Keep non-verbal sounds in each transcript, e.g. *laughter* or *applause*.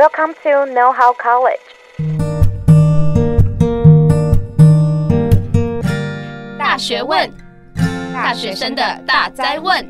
Welcome to Know How College。大学问，大学生的大哉问。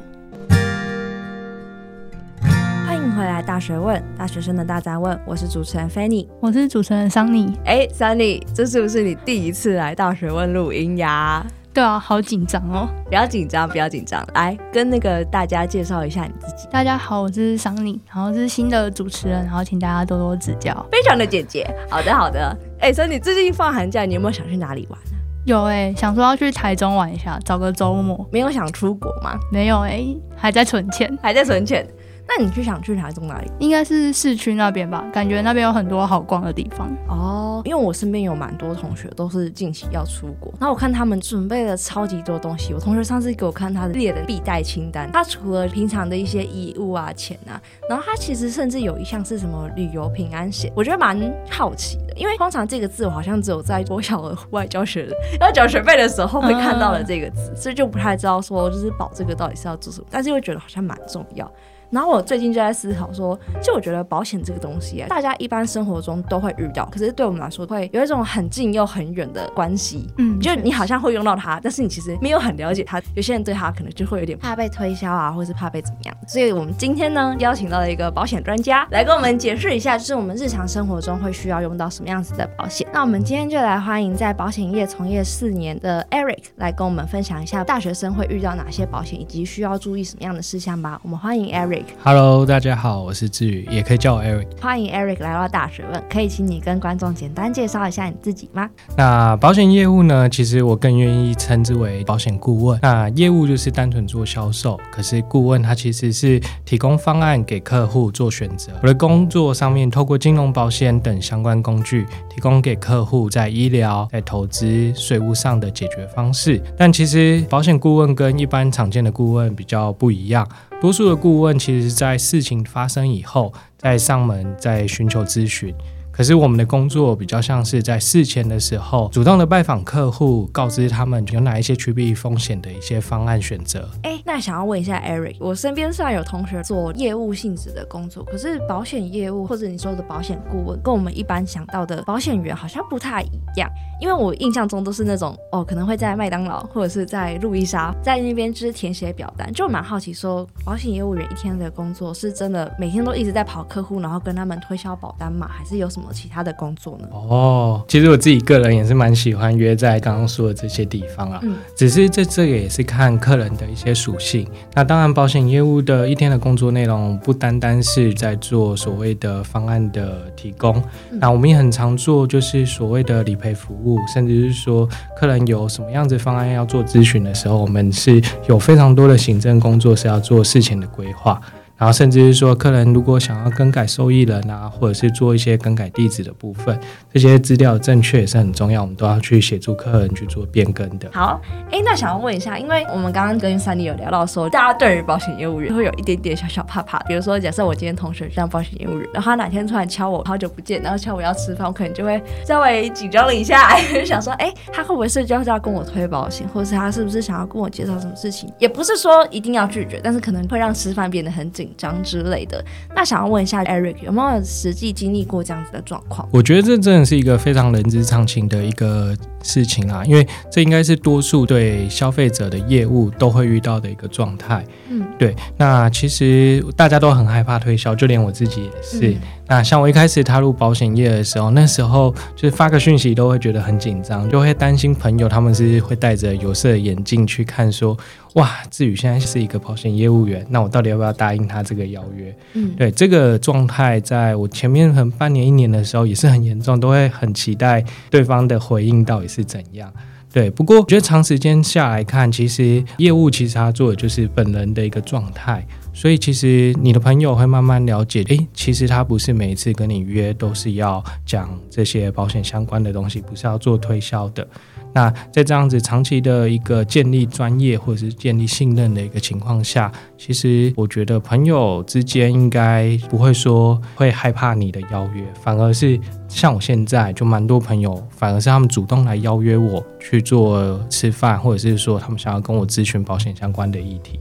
欢迎回来，大学问，大学生的大哉问。我是主持人 Fanny，我是主持人 Sunny。哎，Sunny，这是不是你第一次来大学问录音呀？对啊，好紧张哦！不要紧张，不要紧张，来跟那个大家介绍一下你自己。大家好，我是 Sunny，然后是新的主持人，然后请大家多多指教。非常的简洁。好的，好的。哎，Sunny，最近放寒假，你有没有想去哪里玩呢？有哎，想说要去台中玩一下，找个周末。没有想出国吗？没有哎，还在存钱，还在存钱。那你去想去台中哪里？应该是市区那边吧，感觉那边有很多好逛的地方哦。因为我身边有蛮多同学都是近期要出国，然后我看他们准备了超级多东西。我同学上次给我看他列的必带清单，他除了平常的一些衣物啊、钱啊，然后他其实甚至有一项是什么旅游平安险，我觉得蛮好奇的。因为通常这个字我好像只有在国小的户外教学要缴学费的时候会看到了这个字，所以就不太知道说就是保这个到底是要做什么，但是又觉得好像蛮重要。然后我最近就在思考说，就我觉得保险这个东西啊，大家一般生活中都会遇到，可是对我们来说会有一种很近又很远的关系。嗯，就你好像会用到它，但是你其实没有很了解它。有些人对它可能就会有点怕被推销啊，或是怕被怎么样。所以我们今天呢，邀请到了一个保险专家来跟我们解释一下，就是我们日常生活中会需要用到什么样子的保险。那我们今天就来欢迎在保险业从业四年的 Eric 来跟我们分享一下大学生会遇到哪些保险，以及需要注意什么样的事项吧。我们欢迎 Eric。Hello，大家好，我是志宇，也可以叫我 Eric。欢迎 Eric 来到大学问，可以请你跟观众简单介绍一下你自己吗？那保险业务呢？其实我更愿意称之为保险顾问。那业务就是单纯做销售，可是顾问他其实是提供方案给客户做选择。我的工作上面，透过金融保险等相关工具，提供给客户在医疗、在投资、税务上的解决方式。但其实保险顾问跟一般常见的顾问比较不一样。多数的顾问其实，在事情发生以后，再上门再寻求咨询。可是我们的工作比较像是在事前的时候，主动的拜访客户，告知他们有哪一些趋避风险的一些方案选择。哎，那想要问一下 Eric，我身边虽然有同学做业务性质的工作，可是保险业务或者你说的保险顾问，跟我们一般想到的保险员好像不太一样。因为我印象中都是那种哦，可能会在麦当劳或者是在路易莎，在那边就是填写表单，就蛮好奇说，保险业务员一天的工作是真的每天都一直在跑客户，然后跟他们推销保单吗？还是有什么？其他的工作呢？哦，其实我自己个人也是蛮喜欢约在刚刚说的这些地方啊。嗯，只是这这个也是看客人的一些属性。那当然，保险业务的一天的工作内容不单单是在做所谓的方案的提供，嗯、那我们也很常做就是所谓的理赔服务，甚至是说客人有什么样子方案要做咨询的时候，我们是有非常多的行政工作是要做事前的规划。然后甚至是说，客人如果想要更改受益人啊，或者是做一些更改地址的部分，这些资料正确也是很重要，我们都要去协助客人去做变更的。好，哎，那想要问一下，因为我们刚刚跟 Sunny 有聊到说，大家对于保险业务员会有一点点小小怕怕。比如说，假设我今天同学像保险业务员，然后他哪天突然敲我，好久不见，然后敲我要吃饭，我可能就会稍微紧张了一下，想说，哎，他会不会是就是要跟我推保险，或是他是不是想要跟我介绍什么事情？也不是说一定要拒绝，但是可能会让吃饭变得很紧。张之类的，那想要问一下 Eric 有没有实际经历过这样子的状况？我觉得这真的是一个非常人之常情的一个事情啊，因为这应该是多数对消费者的业务都会遇到的一个状态。嗯，对。那其实大家都很害怕推销，就连我自己也是。嗯那像我一开始踏入保险业的时候，那时候就是发个讯息都会觉得很紧张，就会担心朋友他们是会戴着有色眼镜去看，说哇，志宇现在是一个保险业务员，那我到底要不要答应他这个邀约？嗯，对，这个状态在我前面很半年一年的时候也是很严重，都会很期待对方的回应到底是怎样。对，不过我觉得长时间下来看，其实业务其实他做的就是本人的一个状态。所以其实你的朋友会慢慢了解，诶，其实他不是每一次跟你约都是要讲这些保险相关的东西，不是要做推销的。那在这样子长期的一个建立专业或者是建立信任的一个情况下，其实我觉得朋友之间应该不会说会害怕你的邀约，反而是像我现在就蛮多朋友，反而是他们主动来邀约我去做吃饭，或者是说他们想要跟我咨询保险相关的议题。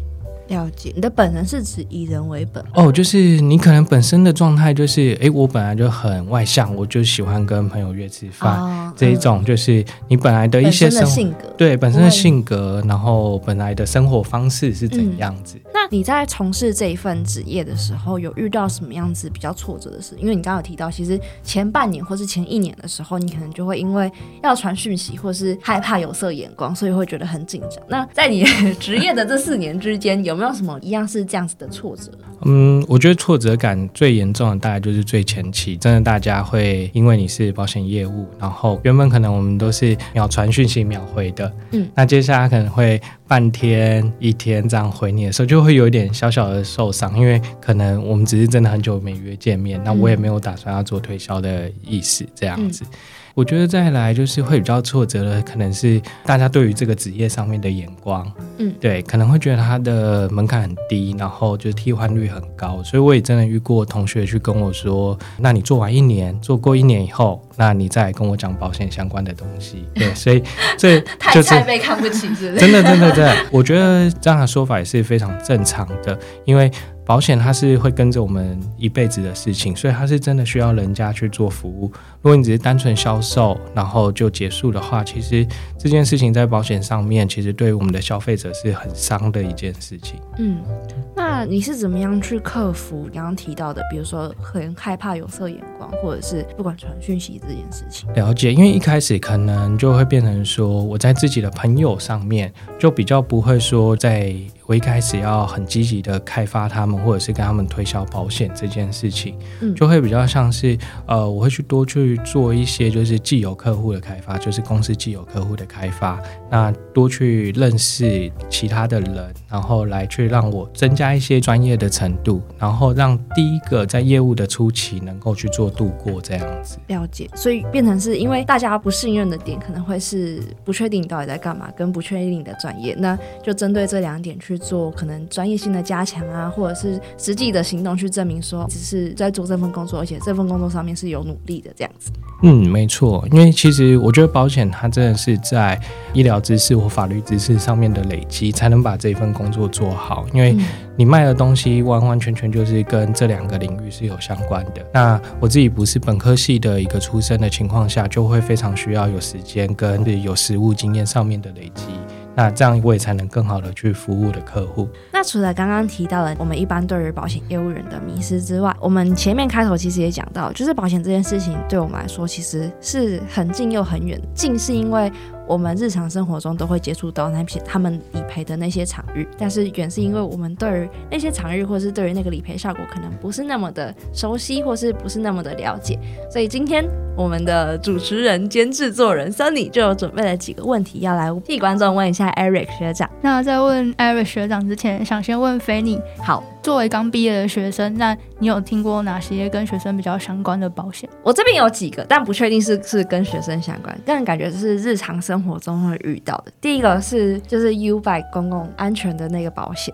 了解，你的本人是指以人为本。哦，就是你可能本身的状态就是，哎，我本来就很外向，我就喜欢跟朋友约吃饭，哦、这一种就是你本来的一些生性格，对本身的性格，然后本来的生活方式是怎样子？嗯、那你在从事这一份职业的时候，有遇到什么样子比较挫折的事？因为你刚刚有提到，其实前半年或是前一年的时候，你可能就会因为要传讯息，或是害怕有色眼光，所以会觉得很紧张。那在你职业的这四年之间，有没有什么一样是这样子的挫折？嗯，我觉得挫折感最严重的大概就是最前期，真的大家会因为你是保险业务，然后原本可能我们都是秒传讯息秒回的，嗯，那接下来可能会半天一天这样回你的时候，就会有一点小小的受伤，因为可能我们只是真的很久没约见面，那我也没有打算要做推销的意思，这样子。嗯我觉得再来就是会比较挫折的，可能是大家对于这个职业上面的眼光，嗯，对，可能会觉得它的门槛很低，然后就是替换率很高，所以我也真的遇过同学去跟我说，那你做完一年，做过一年以后，那你再跟我讲保险相关的东西，*laughs* 对，所以这 *laughs* 就是太被看不起，是不是？真的，真的，真的，我觉得这样的说法也是非常正常的，因为。保险它是会跟着我们一辈子的事情，所以它是真的需要人家去做服务。如果你只是单纯销售，然后就结束的话，其实这件事情在保险上面，其实对我们的消费者是很伤的一件事情。嗯，那你是怎么样去克服刚刚提到的，比如说很害怕有色眼光，或者是不管传讯息这件事情？了解，因为一开始可能就会变成说，我在自己的朋友上面就比较不会说在。我一开始要很积极的开发他们，或者是跟他们推销保险这件事情，嗯，就会比较像是，呃，我会去多去做一些就是既有客户的开发，就是公司既有客户的开发，那多去认识其他的人，然后来去让我增加一些专业的程度，然后让第一个在业务的初期能够去做度过这样子。了解，所以变成是因为大家不信任的点，可能会是不确定你到底在干嘛，跟不确定你的专业，那就针对这两点去。做可能专业性的加强啊，或者是实际的行动去证明说，只是在做这份工作，而且这份工作上面是有努力的这样子。嗯，没错，因为其实我觉得保险它真的是在医疗知识或法律知识上面的累积，才能把这份工作做好。因为你卖的东西完完全全就是跟这两个领域是有相关的。那我自己不是本科系的一个出身的情况下，就会非常需要有时间跟有实务经验上面的累积。那这样我也才能更好的去服务的客户。那除了刚刚提到的我们一般对于保险业务人的迷失之外，我们前面开头其实也讲到，就是保险这件事情对我们来说其实是很近又很远。近是因为我们日常生活中都会接触到那些他们理赔的那些场域，但是原是因为我们对于那些场域或是对于那个理赔效果可能不是那么的熟悉，或是不是那么的了解。所以今天我们的主持人兼制作人 Sunny 就有准备了几个问题要来替观众问一下 Eric 学长。那在问 Eric 学长之前，想先问 Fanny。好。作为刚毕业的学生，那你有听过哪些跟学生比较相关的保险？我这边有几个，但不确定是是跟学生相关，个人感觉是日常生活中会遇到的。第一个是就是 U-Bike 公共安全的那个保险，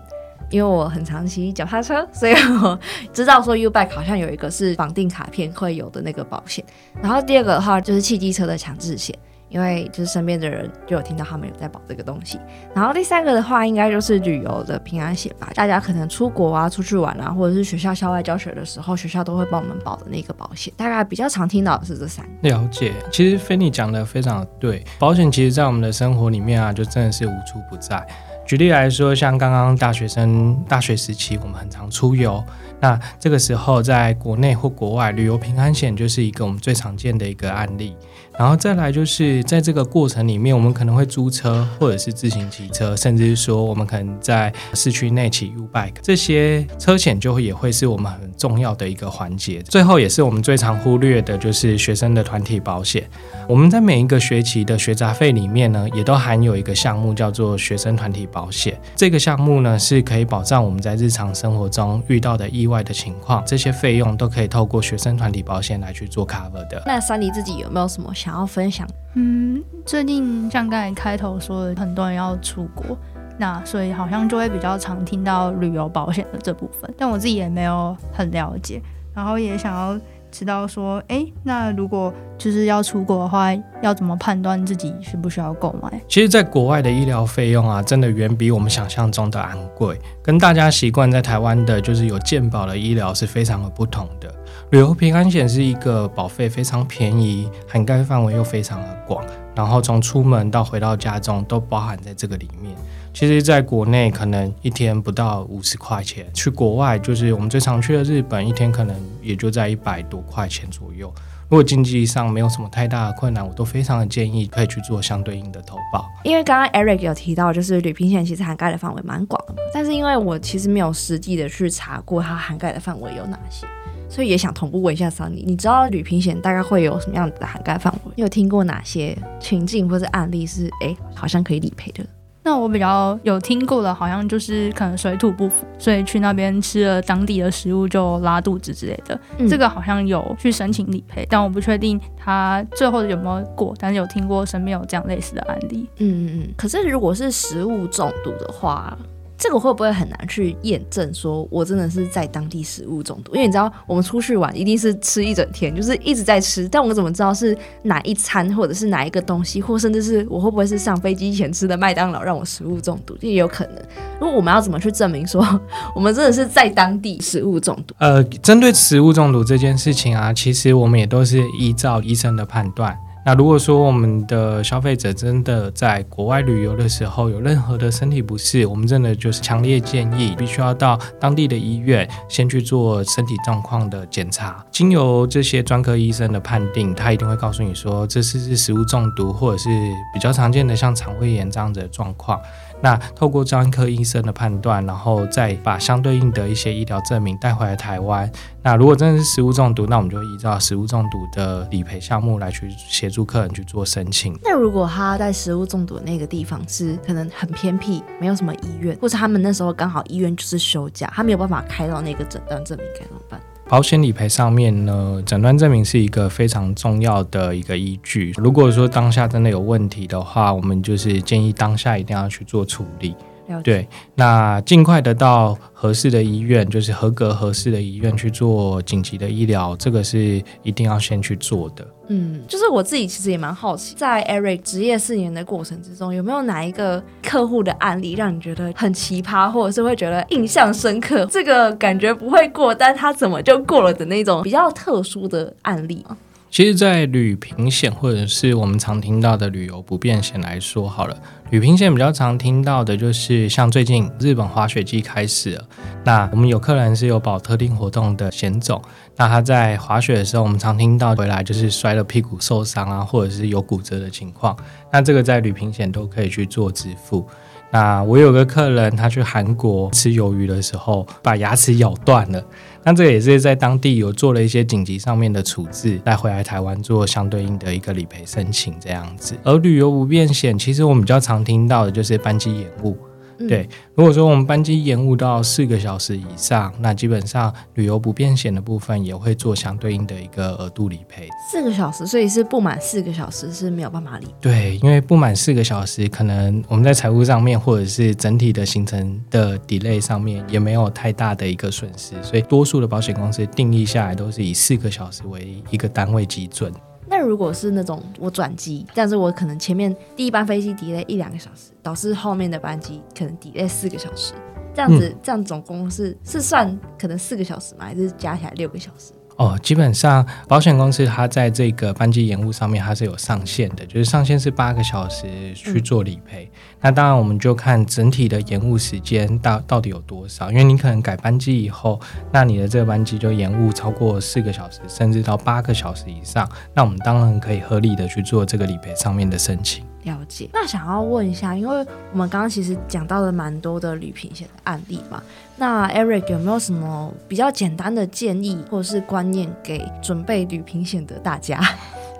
因为我很常骑脚踏车，所以我知道说 U-Bike 好像有一个是绑定卡片会有的那个保险。然后第二个的话就是汽机车的强制险。因为就是身边的人就有听到他们有在保这个东西，然后第三个的话应该就是旅游的平安险吧。大家可能出国啊、出去玩啊，或者是学校校外教学的时候，学校都会帮我们保的那个保险。大概比较常听到的是这三个。了解，其实菲尼讲的非常对，保险其实在我们的生活里面啊，就真的是无处不在。举例来说，像刚刚大学生大学时期，我们很常出游。那这个时候，在国内或国外，旅游平安险就是一个我们最常见的一个案例。然后再来就是在这个过程里面，我们可能会租车或者是自行骑车，甚至是说我们可能在市区内骑 U-Bike，这些车险就会也会是我们很重要的一个环节。最后也是我们最常忽略的，就是学生的团体保险。我们在每一个学期的学杂费里面呢，也都含有一个项目叫做学生团体保险。这个项目呢，是可以保障我们在日常生活中遇到的意外的情况，这些费用都可以透过学生团体保险来去做 cover 的。那 Sunny 自己有没有什么想要分享？嗯，最近像刚才开头说的，很多人要出国，那所以好像就会比较常听到旅游保险的这部分，但我自己也没有很了解，然后也想要知道说，哎，那如果就是要出国的话，要怎么判断自己需不需要购买？其实，在国外的医疗费用啊，真的远比我们想象中的昂贵，跟大家习惯在台湾的就是有健保的医疗是非常的不同的。旅游平安险是一个保费非常便宜，涵盖范围又非常的广，然后从出门到回到家中都包含在这个里面。其实，在国内可能一天不到五十块钱，去国外就是我们最常去的日本，一天可能也就在一百多块钱左右。如果经济上没有什么太大的困难，我都非常的建议可以去做相对应的投保。因为刚刚 Eric 有提到，就是旅平险其实涵盖的范围蛮广的，但是因为我其实没有实际的去查过它涵盖的范围有哪些，所以也想同步问一下 Sunny，你知道旅平险大概会有什么样子的涵盖范围？你有听过哪些情境或者案例是哎好像可以理赔的？那我比较有听过的，好像就是可能水土不服，所以去那边吃了当地的食物就拉肚子之类的。嗯、这个好像有去申请理赔，但我不确定他最后有没有过。但是有听过身边有这样类似的案例。嗯嗯嗯。可是如果是食物中毒的话。这个会不会很难去验证？说我真的是在当地食物中毒？因为你知道，我们出去玩一定是吃一整天，就是一直在吃。但我们怎么知道是哪一餐，或者是哪一个东西，或甚至是我会不会是上飞机前吃的麦当劳让我食物中毒？这也有可能。如果我们要怎么去证明说我们真的是在当地食物中毒？呃，针对食物中毒这件事情啊，其实我们也都是依照医生的判断。那如果说我们的消费者真的在国外旅游的时候有任何的身体不适，我们真的就是强烈建议必须要到当地的医院先去做身体状况的检查，经由这些专科医生的判定，他一定会告诉你说这是是食物中毒，或者是比较常见的像肠胃炎这样子的状况。那透过专科医生的判断，然后再把相对应的一些医疗证明带回来台湾。那如果真的是食物中毒，那我们就依照食物中毒的理赔项目来去协助客人去做申请。那如果他在食物中毒的那个地方是可能很偏僻，没有什么医院，或者他们那时候刚好医院就是休假，他没有办法开到那个诊断证明，该怎么办？保险理赔上面呢，诊断证明是一个非常重要的一个依据。如果说当下真的有问题的话，我们就是建议当下一定要去做处理。对，那尽快的到合适的医院，就是合格合适的医院去做紧急的医疗，这个是一定要先去做的。嗯，就是我自己其实也蛮好奇，在 Eric 职业四年的过程之中，有没有哪一个客户的案例让你觉得很奇葩，或者是会觉得印象深刻？这个感觉不会过，但他怎么就过了的那种比较特殊的案例？其实，在旅平险或者是我们常听到的旅游不便险来说，好了，旅平险比较常听到的就是像最近日本滑雪季开始了，那我们有客人是有保特定活动的险种，那他在滑雪的时候，我们常听到回来就是摔了屁股受伤啊，或者是有骨折的情况，那这个在旅平险都可以去做支付。那我有个客人，他去韩国吃鱿鱼的时候，把牙齿咬断了。那这也是在当地有做了一些紧急上面的处置，再回来台湾做相对应的一个理赔申请这样子。而旅游不便险，其实我们比较常听到的就是班机延误。对，如果说我们班机延误到四个小时以上，那基本上旅游不便险的部分也会做相对应的一个额度理赔。四个小时，所以是不满四个小时是没有办法理赔。对，因为不满四个小时，可能我们在财务上面或者是整体的行程的 delay 上面也没有太大的一个损失，所以多数的保险公司定义下来都是以四个小时为一个单位基准。那如果是那种我转机，但是我可能前面第一班飞机 delay 一两个小时，导致后面的班机可能 delay 四个小时，这样子，嗯、这样总共是是算可能四个小时吗？还是加起来六个小时？哦，基本上保险公司它在这个班机延误上面它是有上限的，就是上限是八个小时去做理赔。嗯、那当然我们就看整体的延误时间到到底有多少，因为你可能改班机以后，那你的这个班机就延误超过四个小时，甚至到八个小时以上，那我们当然可以合理的去做这个理赔上面的申请。了解。那想要问一下，因为我们刚刚其实讲到了蛮多的旅平险的案例嘛，那 Eric 有没有什么比较简单的建议或者是观念给准备旅平险的大家？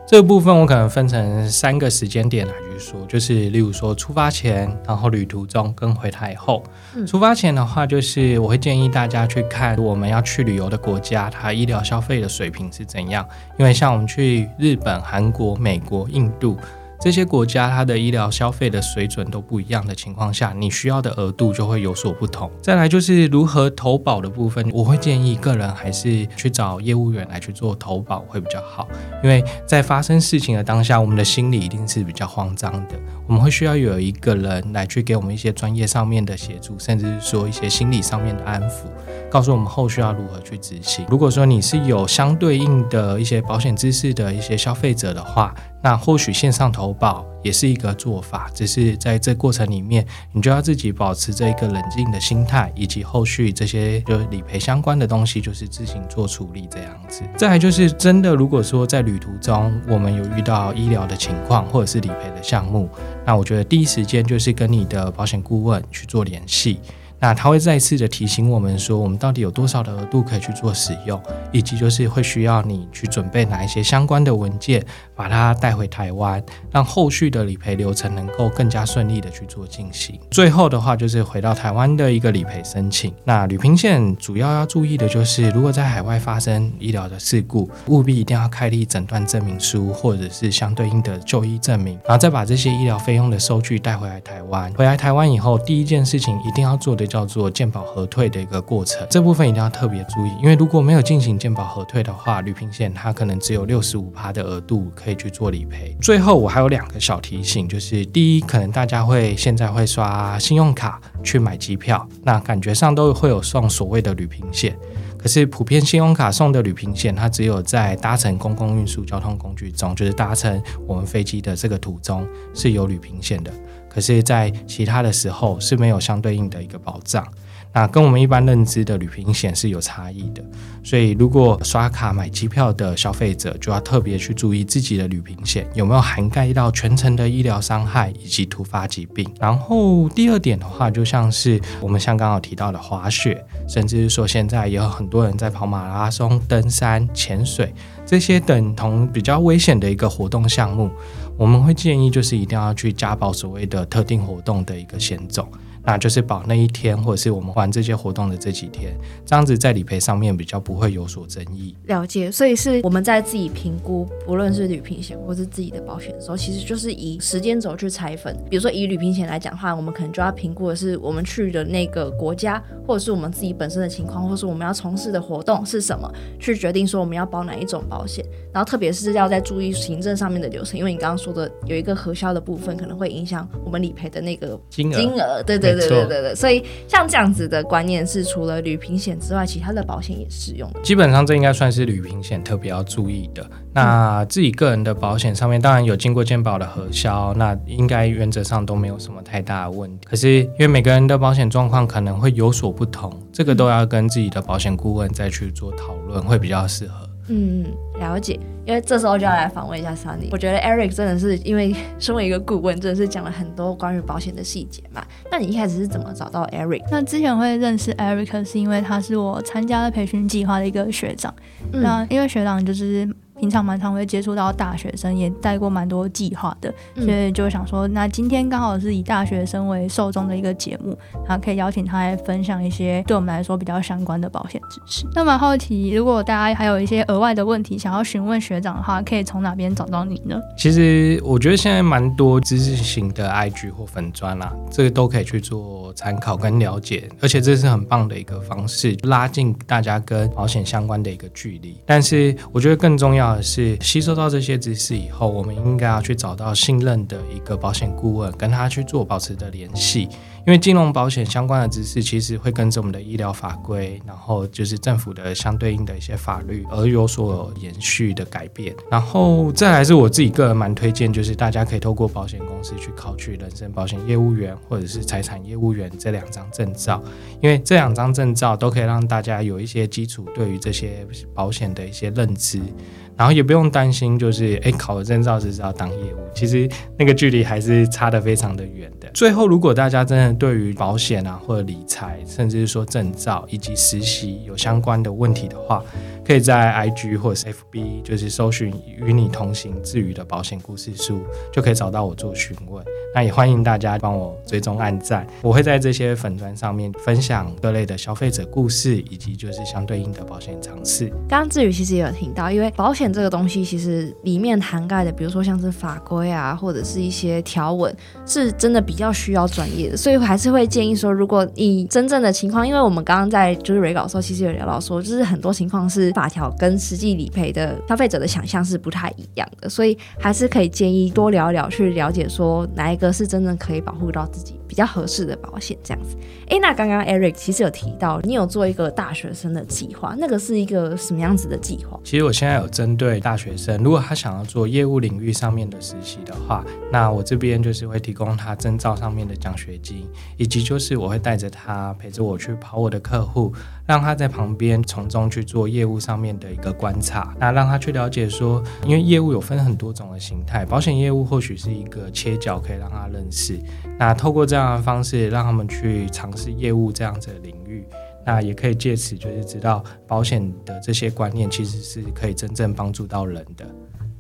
这个部分我可能分成三个时间点来去说，就是例如说出发前，然后旅途中跟回台后。嗯、出发前的话，就是我会建议大家去看我们要去旅游的国家，它医疗消费的水平是怎样。因为像我们去日本、韩国、美国、印度。这些国家它的医疗消费的水准都不一样的情况下，你需要的额度就会有所不同。再来就是如何投保的部分，我会建议个人还是去找业务员来去做投保会比较好，因为在发生事情的当下，我们的心里一定是比较慌张的，我们会需要有一个人来去给我们一些专业上面的协助，甚至是说一些心理上面的安抚，告诉我们后续要如何去执行。如果说你是有相对应的一些保险知识的一些消费者的话，那或许线上投保也是一个做法，只是在这过程里面，你就要自己保持这一个冷静的心态，以及后续这些就理赔相关的东西，就是自行做处理这样子。再来就是真的，如果说在旅途中我们有遇到医疗的情况或者是理赔的项目，那我觉得第一时间就是跟你的保险顾问去做联系。那他会再次的提醒我们说，我们到底有多少的额度可以去做使用，以及就是会需要你去准备哪一些相关的文件，把它带回台湾，让后续的理赔流程能够更加顺利的去做进行。最后的话就是回到台湾的一个理赔申请。那旅平险主要要注意的就是，如果在海外发生医疗的事故，务必一定要开立诊断证明书或者是相对应的就医证明，然后再把这些医疗费用的收据带回来台湾。回来台湾以后，第一件事情一定要做的就。叫做鉴保核退的一个过程，这部分一定要特别注意，因为如果没有进行鉴保核退的话，旅平险它可能只有六十五趴的额度可以去做理赔。最后我还有两个小提醒，就是第一，可能大家会现在会刷信用卡去买机票，那感觉上都会有送所谓的旅平险，可是普遍信用卡送的旅平险，它只有在搭乘公共运输交通工具中，就是搭乘我们飞机的这个途中是有旅平险的。可是，在其他的时候是没有相对应的一个保障，那跟我们一般认知的旅行险是有差异的。所以，如果刷卡买机票的消费者，就要特别去注意自己的旅行险有没有涵盖到全程的医疗伤害以及突发疾病。然后，第二点的话，就像是我们像刚刚提到的滑雪，甚至是说现在也有很多人在跑马拉松、登山、潜水这些等同比较危险的一个活动项目。我们会建议，就是一定要去加保所谓的特定活动的一个险种，那就是保那一天，或者是我们玩这些活动的这几天，这样子在理赔上面比较不会有所争议。了解，所以是我们在自己评估，不论是旅平险或是自己的保险的时候，其实就是以时间轴去拆分。比如说以旅平险来讲的话，我们可能就要评估的是我们去的那个国家，或者是我们自己本身的情况，或是我们要从事的活动是什么，去决定说我们要保哪一种保险。然后特别是要在注意行政上面的流程，因为你刚刚说的有一个核销的部分，可能会影响我们理赔的那个金额。金额，对对对对对对。所以像这样子的观念是，除了旅平险之外，其他的保险也适用的。基本上这应该算是旅平险特别要注意的。那自己个人的保险上面，当然有经过健保的核销，那应该原则上都没有什么太大的问题。可是因为每个人的保险状况可能会有所不同，这个都要跟自己的保险顾问再去做讨论，会比较适合。嗯，了解。因为这时候就要来访问一下 Sunny。我觉得 Eric 真的是因为身为一个顾问，真的是讲了很多关于保险的细节嘛。那你一开始是怎么找到 Eric？那之前会认识 Eric 是因为他是我参加了培训计划的一个学长。嗯、那因为学长就是。平常蛮常会接触到大学生，也带过蛮多计划的，所以就想说，那今天刚好是以大学生为受众的一个节目，然后可以邀请他来分享一些对我们来说比较相关的保险知识。那蛮好奇，如果大家还有一些额外的问题想要询问学长的话，可以从哪边找到你呢？其实我觉得现在蛮多知识型的 IG 或粉砖啦，这个都可以去做参考跟了解，而且这是很棒的一个方式，拉近大家跟保险相关的一个距离。但是我觉得更重要。是吸收到这些知识以后，我们应该要去找到信任的一个保险顾问，跟他去做保持的联系。因为金融保险相关的知识，其实会跟着我们的医疗法规，然后就是政府的相对应的一些法律而有所延续的改变。然后再来是我自己个人蛮推荐，就是大家可以透过保险公司去考取人身保险业务员或者是财产业务员这两张证照，因为这两张证照都可以让大家有一些基础对于这些保险的一些认知。然后也不用担心，就是诶考了证照是要当业务，其实那个距离还是差得非常的远的。最后，如果大家真的对于保险啊或者理财，甚至是说证照以及实习有相关的问题的话，可以在 IG 或者是 FB，就是搜寻与你同行智宇的保险故事书，就可以找到我做询问。那也欢迎大家帮我追踪按赞，我会在这些粉砖上面分享各类的消费者故事，以及就是相对应的保险常识。刚刚智宇其实也有听到，因为保险这个东西其实里面涵盖的，比如说像是法规对啊，或者是一些条文，是真的比较需要专业的，所以我还是会建议说，如果你真正的情况，因为我们刚刚在就是瑞稿的时候，其实有聊到说，就是很多情况是法条跟实际理赔的消费者的想象是不太一样的，所以还是可以建议多聊聊，去了解说哪一个是真正可以保护到自己比较合适的保险这样子。诶，那刚刚 Eric 其实有提到，你有做一个大学生的计划，那个是一个什么样子的计划？其实我现在有针对大学生，如果他想要做业务领域上面的实习的话，那我这边就是会提供他证照上面的奖学金，以及就是我会带着他陪着我去跑我的客户，让他在旁边从中去做业务上面的一个观察，那让他去了解说，因为业务有分很多种的形态，保险业务或许是一个切角，可以让他认识。那透过这样的方式，让他们去尝试业务这样子的领域，那也可以借此就是知道保险的这些观念，其实是可以真正帮助到人的。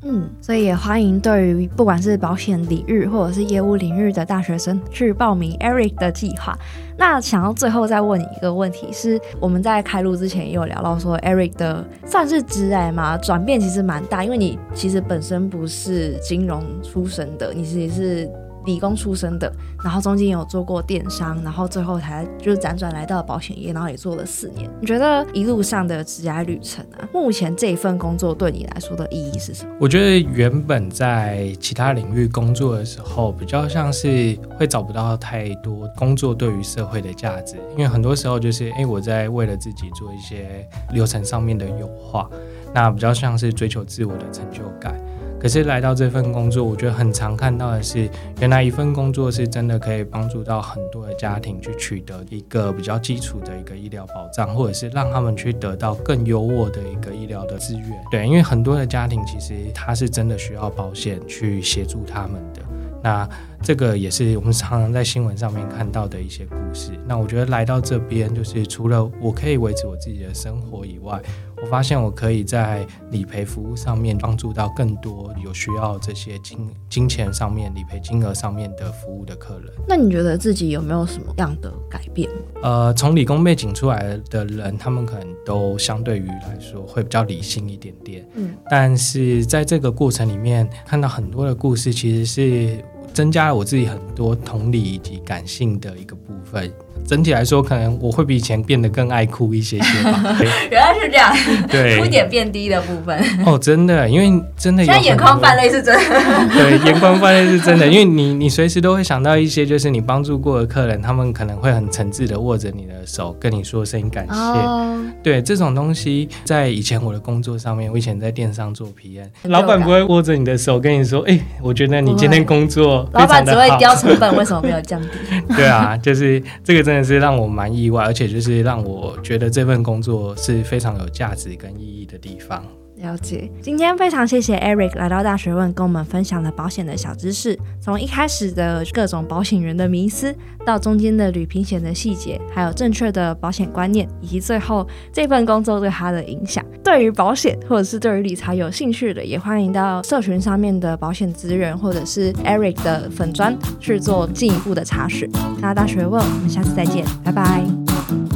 嗯，所以也欢迎对于不管是保险领域或者是业务领域的大学生去报名 Eric 的计划。那想要最后再问你一个问题，是我们在开录之前也有聊到说 Eric 的算是职涯嘛，转变其实蛮大，因为你其实本身不是金融出身的，你其实是。理工出身的，然后中间有做过电商，然后最后才就是辗转来到保险业，然后也做了四年。你觉得一路上的职涯旅程啊，目前这一份工作对你来说的意义是什么？我觉得原本在其他领域工作的时候，比较像是会找不到太多工作对于社会的价值，因为很多时候就是哎，我在为了自己做一些流程上面的优化，那比较像是追求自我的成就感。可是来到这份工作，我觉得很常看到的是，原来一份工作是真的可以帮助到很多的家庭去取得一个比较基础的一个医疗保障，或者是让他们去得到更优渥的一个医疗的资源。对，因为很多的家庭其实他是真的需要保险去协助他们的。那这个也是我们常常在新闻上面看到的一些故事。那我觉得来到这边，就是除了我可以维持我自己的生活以外，我发现我可以在理赔服务上面帮助到更多有需要这些金金钱上面理赔金额上面的服务的客人。那你觉得自己有没有什么样的改变？呃，从理工背景出来的人，他们可能都相对于来说会比较理性一点点。嗯，但是在这个过程里面，看到很多的故事，其实是增加了我自己很多同理以及感性的一个部分。整体来说，可能我会比以前变得更爱哭一些些吧。*laughs* 原来是这样，对，哭点变低的部分。哦，真的，因为真的有。现在眼眶泛泪是真的。对，眼眶泛泪是真的，因为你你随时都会想到一些，就是你帮助过的客人，他们可能会很诚挚的握着你的手，跟你说声感谢。哦。对，这种东西在以前我的工作上面，我以前在电商做 PM，老板不会握着你的手跟你说，哎，我觉得你今天工作。老板只会标成本，为什么没有降低？*laughs* 对啊，就是这个真的。是让我蛮意外，而且就是让我觉得这份工作是非常有价值跟意义的地方。了解，今天非常谢谢 Eric 来到大学问，跟我们分享了保险的小知识，从一开始的各种保险员的迷思，到中间的旅平险的细节，还有正确的保险观念，以及最后这份工作对他的影响。对于保险或者是对于理财有兴趣的，也欢迎到社群上面的保险资源，或者是 Eric 的粉砖去做进一步的查询。那大学问，我们下次再见，拜拜。